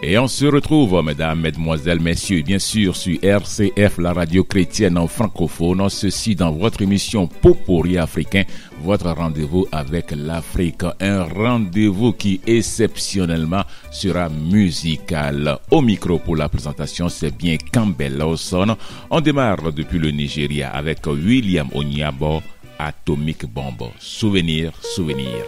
Et on se retrouve, mesdames, mesdemoiselles, messieurs, bien sûr, sur RCF, la radio chrétienne en francophone. Ceci dans votre émission Popori africain, votre rendez-vous avec l'Afrique. Un rendez-vous qui exceptionnellement sera musical. Au micro pour la présentation, c'est bien Campbell Lawson. On démarre depuis le Nigeria avec William Onyabo, Atomic Bomb. Souvenir, souvenir.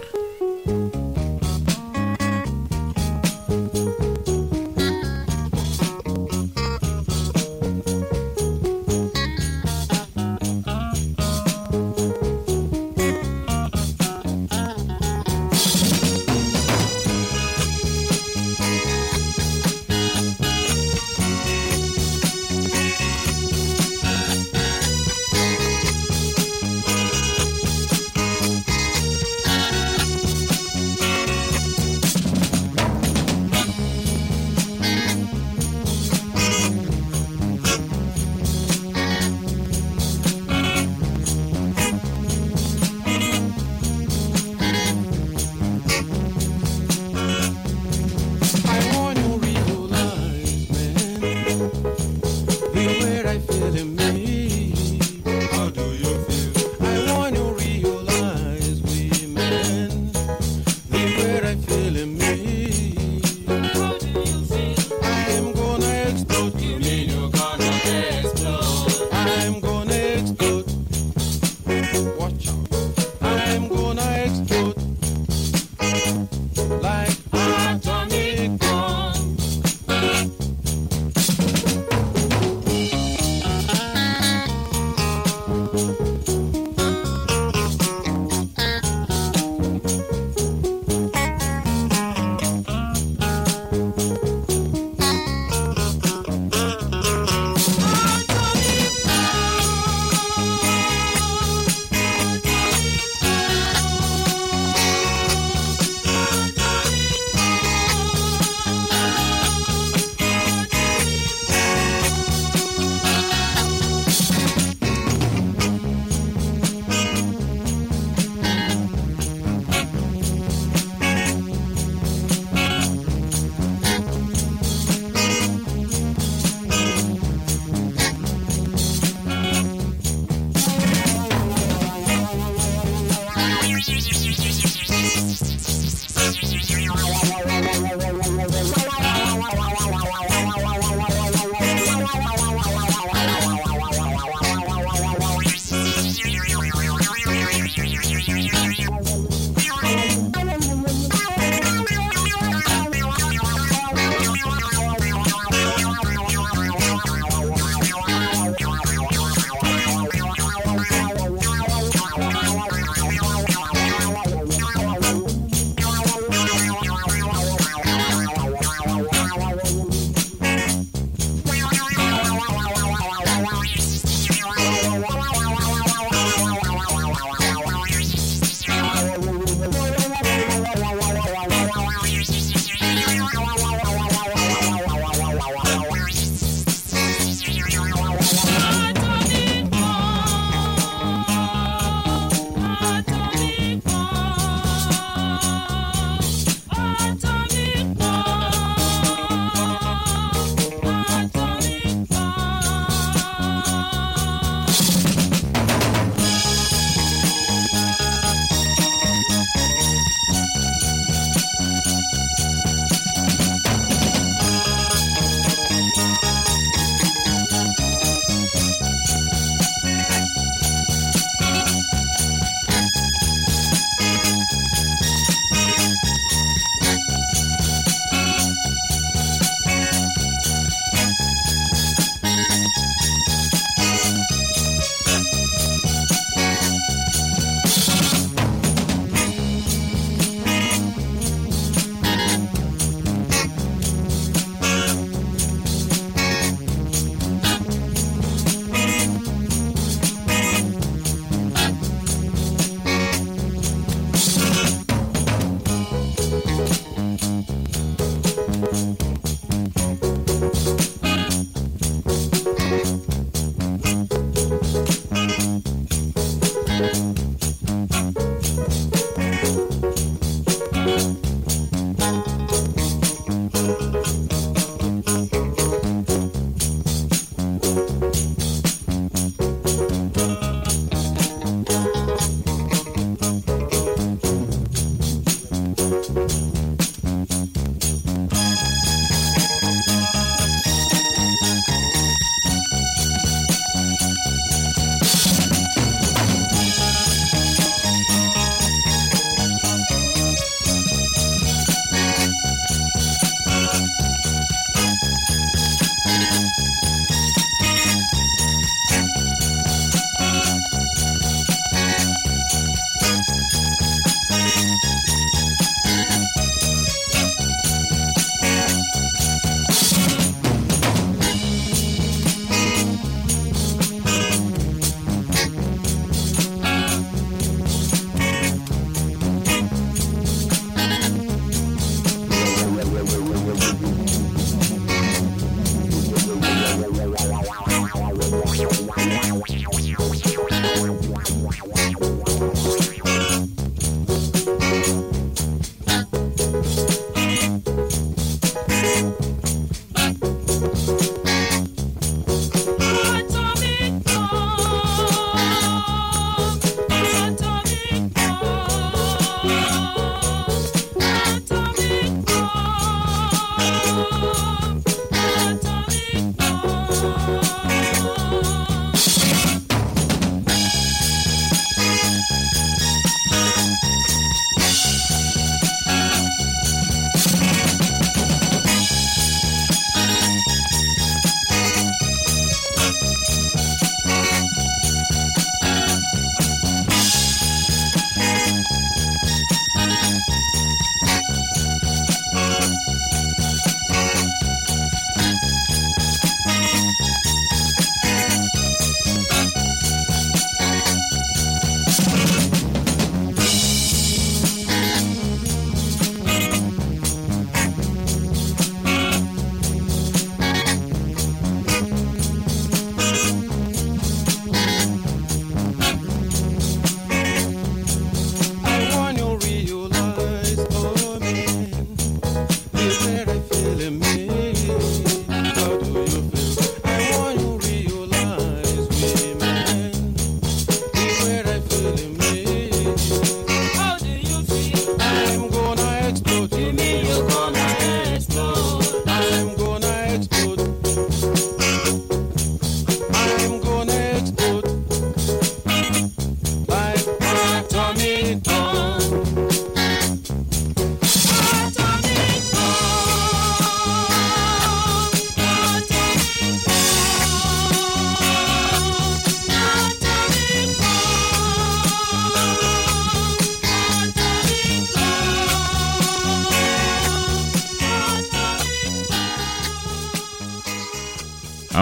Bye.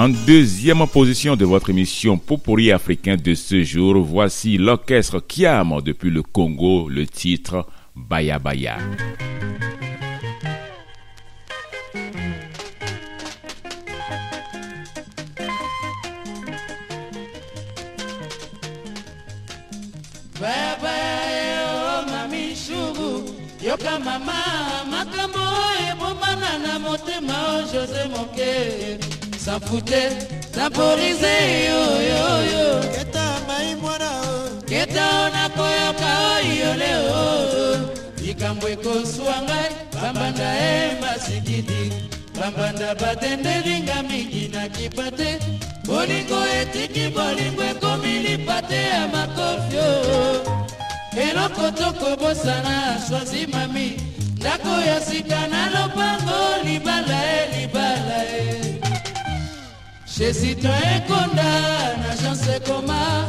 En deuxième position de votre émission Popori africain de ce jour, voici l'orchestre Kiam depuis le Congo, le titre Baya Baya. yoka mama makambo ebomana na motema o jose moke safute naporize yoyoyo keta mai mwana keta nakoyoka oyo leo. Likambo ekoswa ngai bambanda e masikidi bambanda batendelinga mingi na kipate. Bolingo etiki bolingo ekomi lipate ya makofio. Eloko tokobosana shwazi mami. Ndako ya sika na lopango libala e libala e chez citoyen konda na chance koma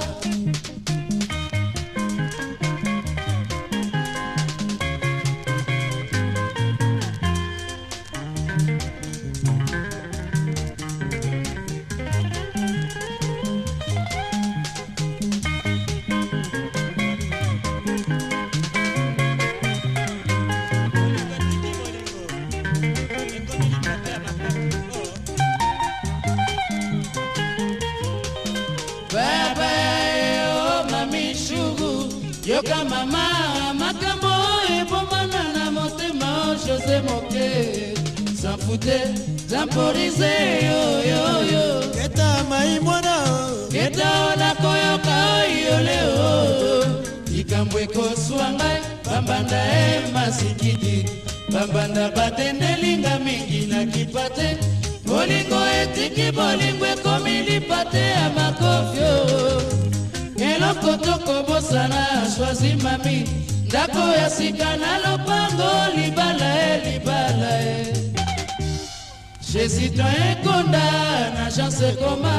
moke sanfute zamporize yoyoyo keta mai mwana. Keta nakoyoka oyo leo. Likambo ekoswa ngai bambanda e masikidi bambanda batendelinga mingi na kipate. Bolingo etiki bolingo ekomi lipate ya makofio. Eloko tokobosana shwazi mami ndako ya sika na lopango libala e libala e. Chez citoyen konda na chance koma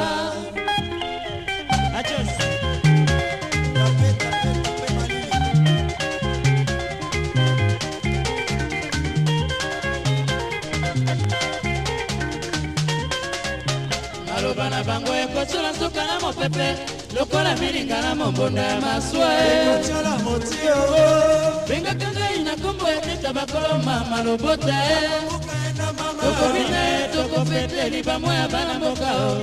maloba na bango ekotola nzoka na mopepe lokola milinga na mombonda ya maswa e Tiola motio. bengaka ngai na nkombo ya teta bakoloma malobota tokobina ye tokofeteli bamwa ya bana mboka o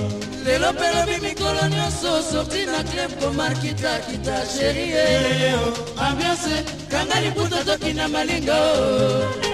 lelo mpe lobi mikolo nyonso sorti na club komarkitakita sherie ambiance kanga liputa tokina malinga o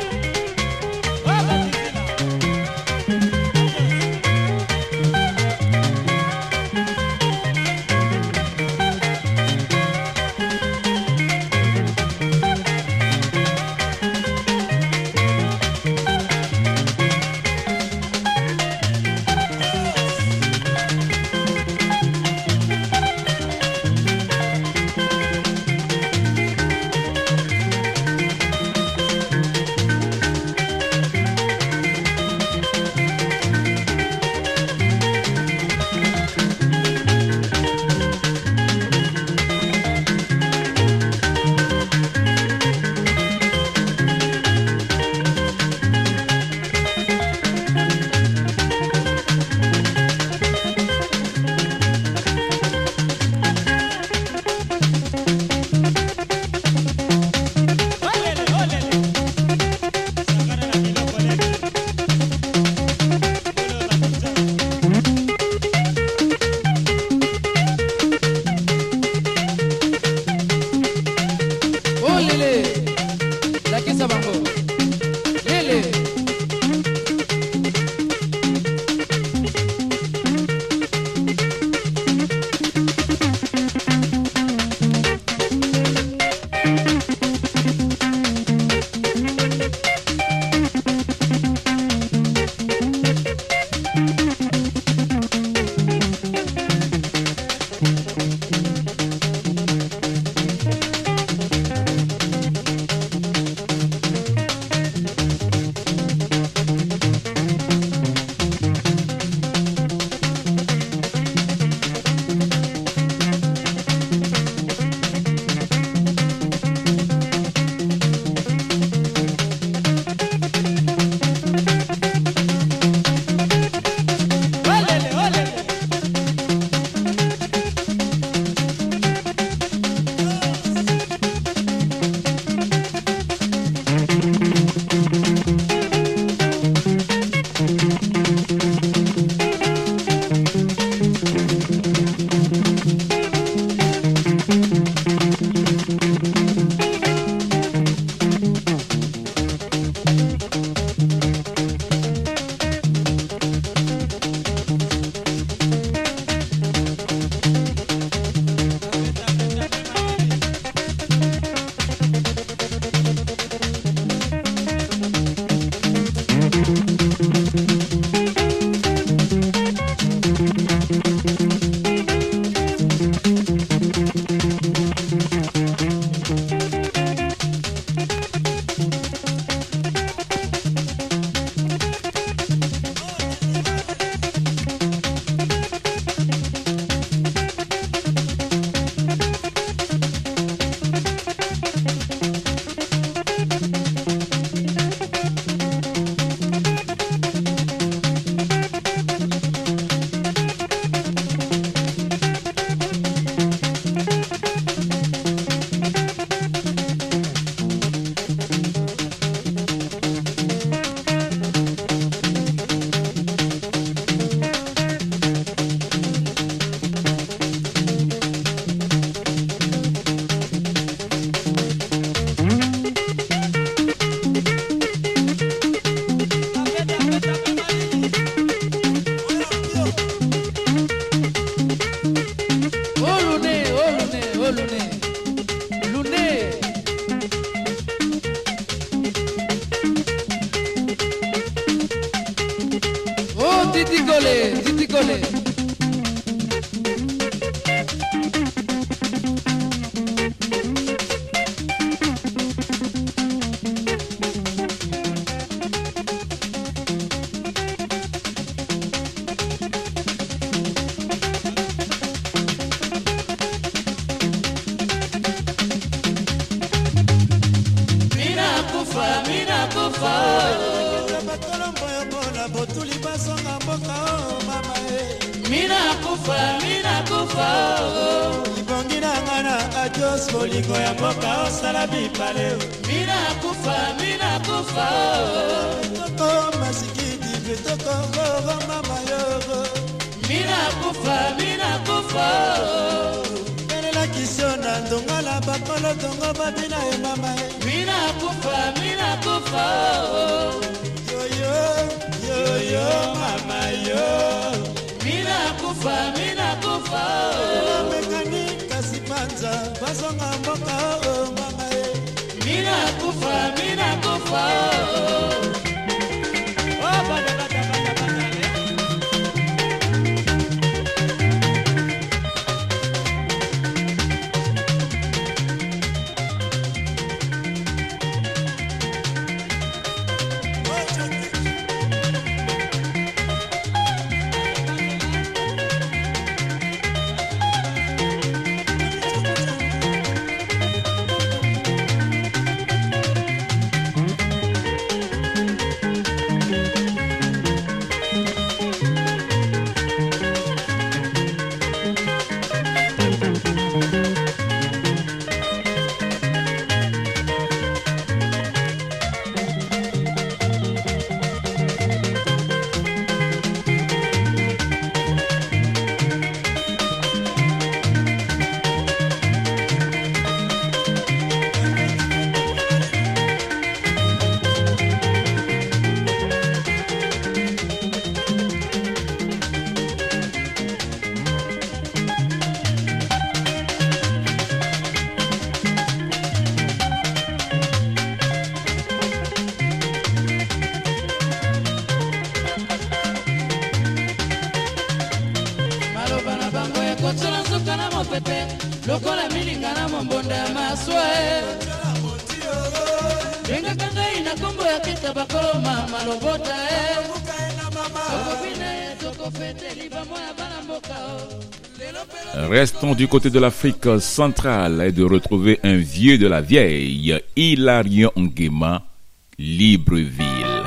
batuli basonga mboka o mama eh. e minakufa minakufa oh. libongi na nga na adios bolingo ya mboka oh, osala mibale minakufa minakufa toko masikidi vetoko gogo mama yogo minakufa minakufa elelakisio na ndongala bakolo tongo babina ye mama eh. e minakufa minakufa bazonga mboka o mama ye. Mina kufa mina kufa. o e e pelo Restons du côté de l'Afrique centrale et de retrouver un vieux de la vieille, Hilarion Nguema. Libreville,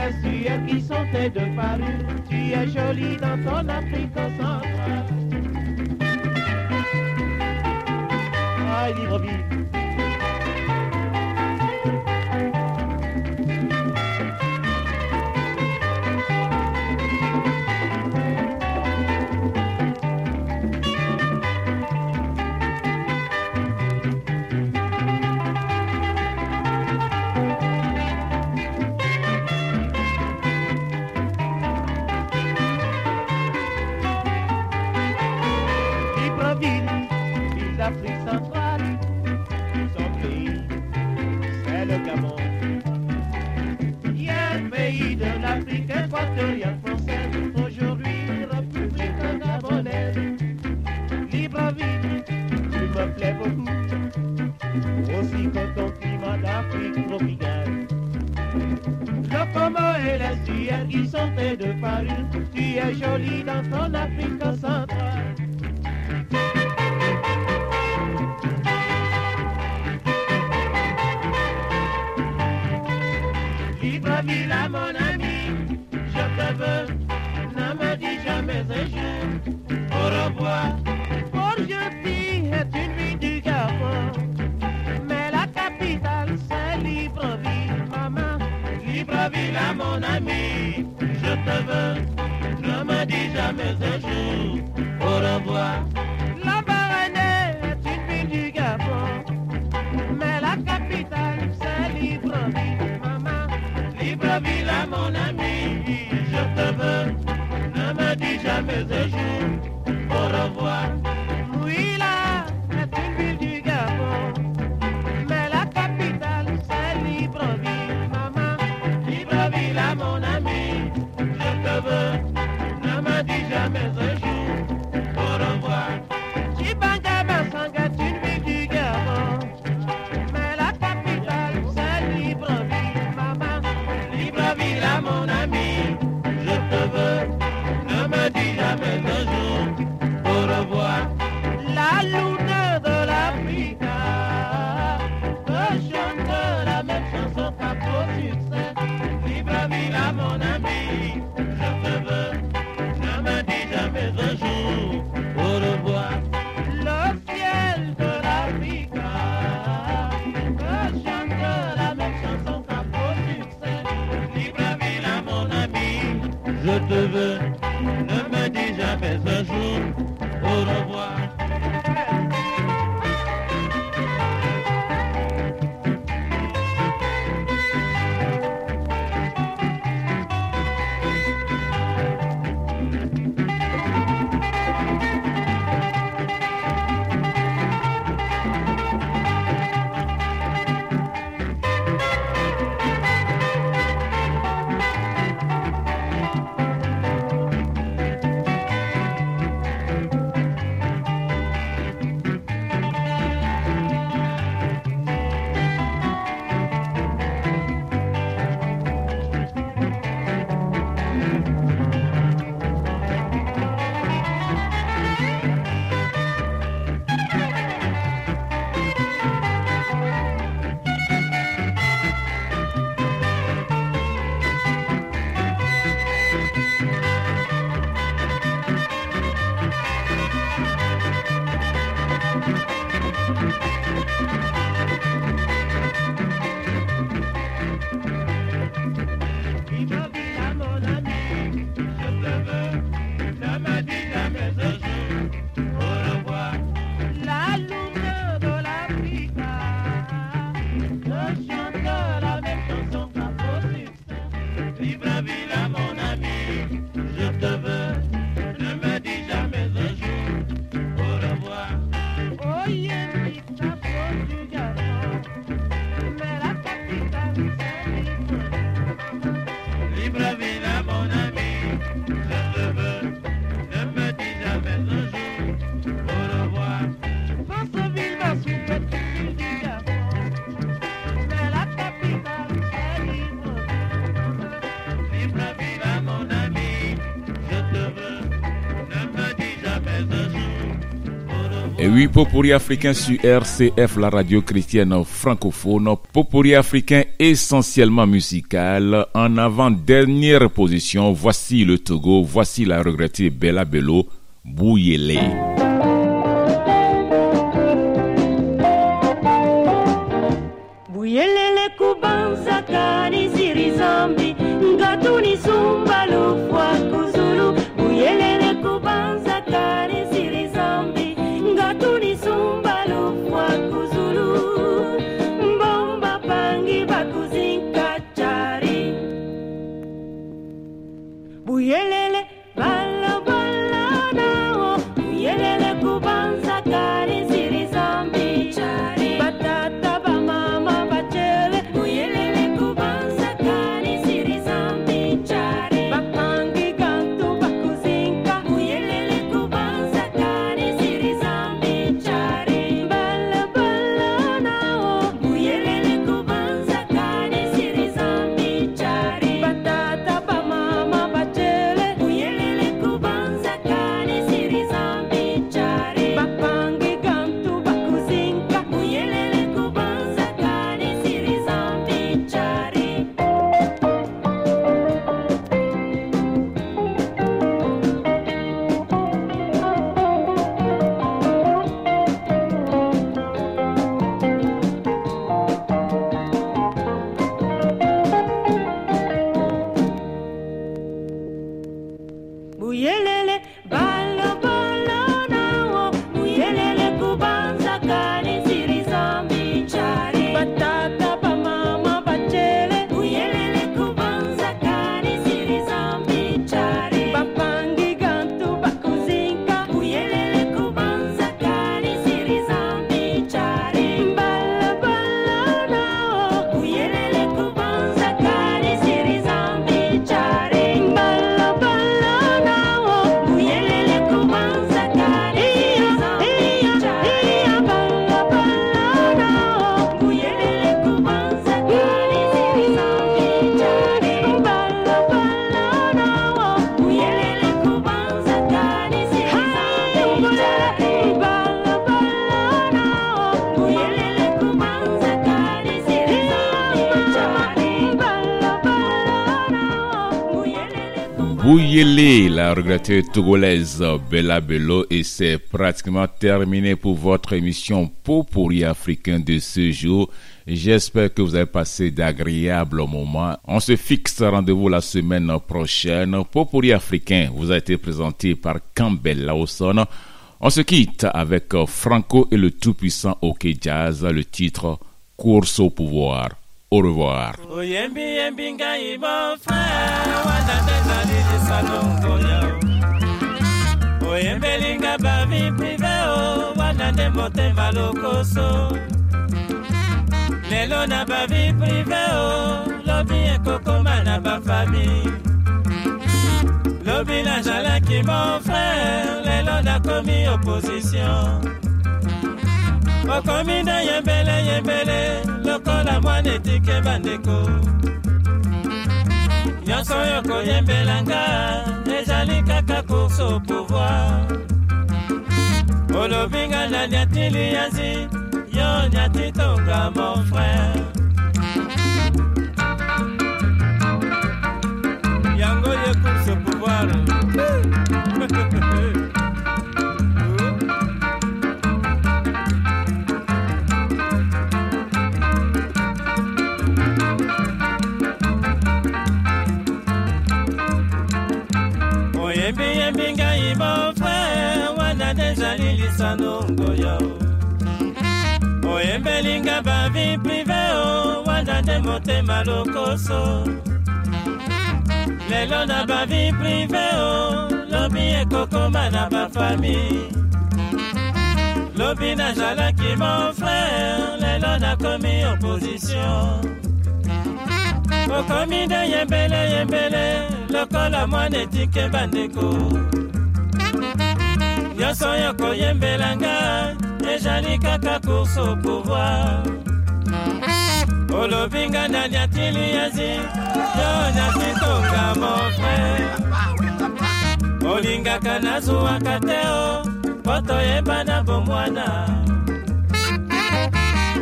La Suède qui sont tes deux parures, tu es jolie dans ton Afrique centrale. Libreville. Libreville, Popori africain sur RCF, la radio chrétienne francophone. Popori africain essentiellement musical. En avant-dernière position, voici le Togo, voici la regrettée Bella Bello, Bouyele. Bouyele, la regrettée togolaise Bella Bello, et c'est pratiquement terminé pour votre émission Popori africain de ce jour. J'espère que vous avez passé d'agréables moments. On se fixe rendez-vous la semaine prochaine. Popori africain vous a été présenté par Campbell Lawson. On se quitte avec Franco et le tout-puissant OK Jazz, le titre Course au pouvoir. Au revoir. oyembelinga bavi prive o wana nde motema lokoso. Lelo na bavi prive o lobi ekokoma na bafami lobi nazalaki mon frère lelo nakomi opposition okomi na yembele yembele lokola mwana etike bandeko. Nyonso oyo koyembelanga ezali kaka course pouvoir. Olobi nga na niatili yazi yo niati tonga mon frère. Yango ye pouvoir ezali lisanongo yao oyembelinga bavi prive o wana nde motema lokoso. Lelo na bavi prive o lobi ekokoma na bafami lobi nazalaki mon frère lelo nakomi opposition. Okomi nde yembele yembele lokola mwana etike bandeko nyonso oyo koyembelanga ezali kaka course au pouvoir. Olobi nga na niatili yazi yo nyatitonga mon frère. Olingaka nazwwaka te oh, o mpo toyeba na bomwana.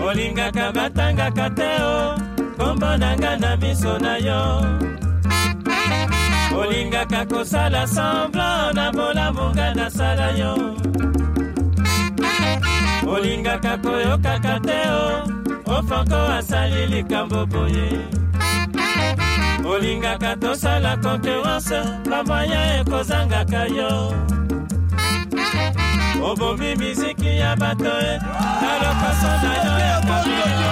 Olingaka batangaka te o kombo na nga na miso na yo olingaka kosala semblant na bolamu nga nasala yo. Olingaka koyokaka te o ofanko asali likambo boye. Olingaka tosala konkurence bamwaya ekozangaka yo. Obomi miziki ya bato e na lokoso na yo ya kamio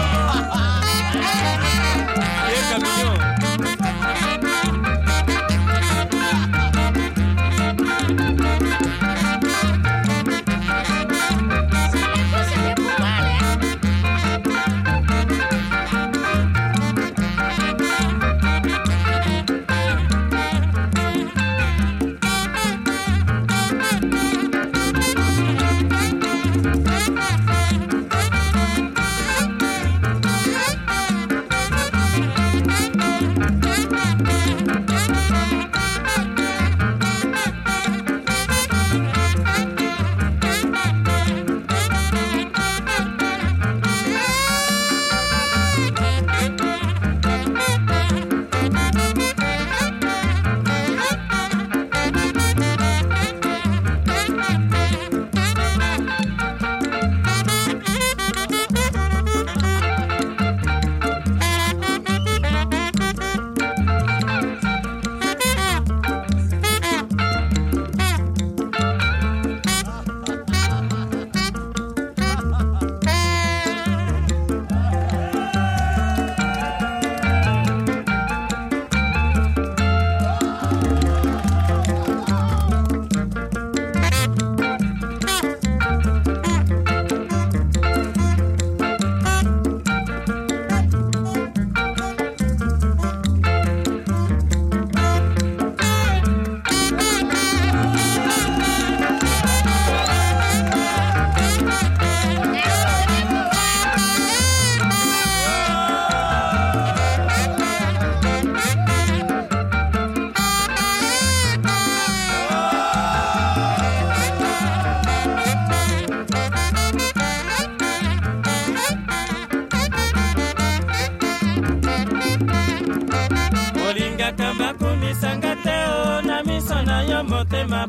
balingaka bakumisanga te o na miso na yomote motema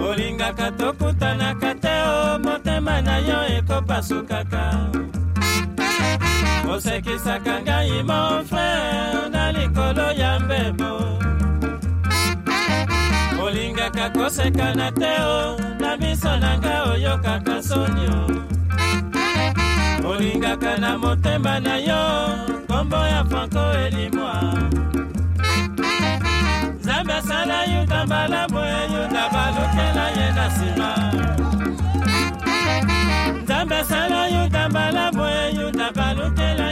Olinga kato kutana kateo, te o motema na yo ekopasukaka. Osekisaka ngai mon frere na likolo ya mbebo. Olingaka kosekana te o na miso na nga oyokaka sonio Olinga na motema na yo komboya fanko elimwa nzambe asala yuta la eyuta balukela ye na nsima. Nzambe asala yuta la eyuta balukela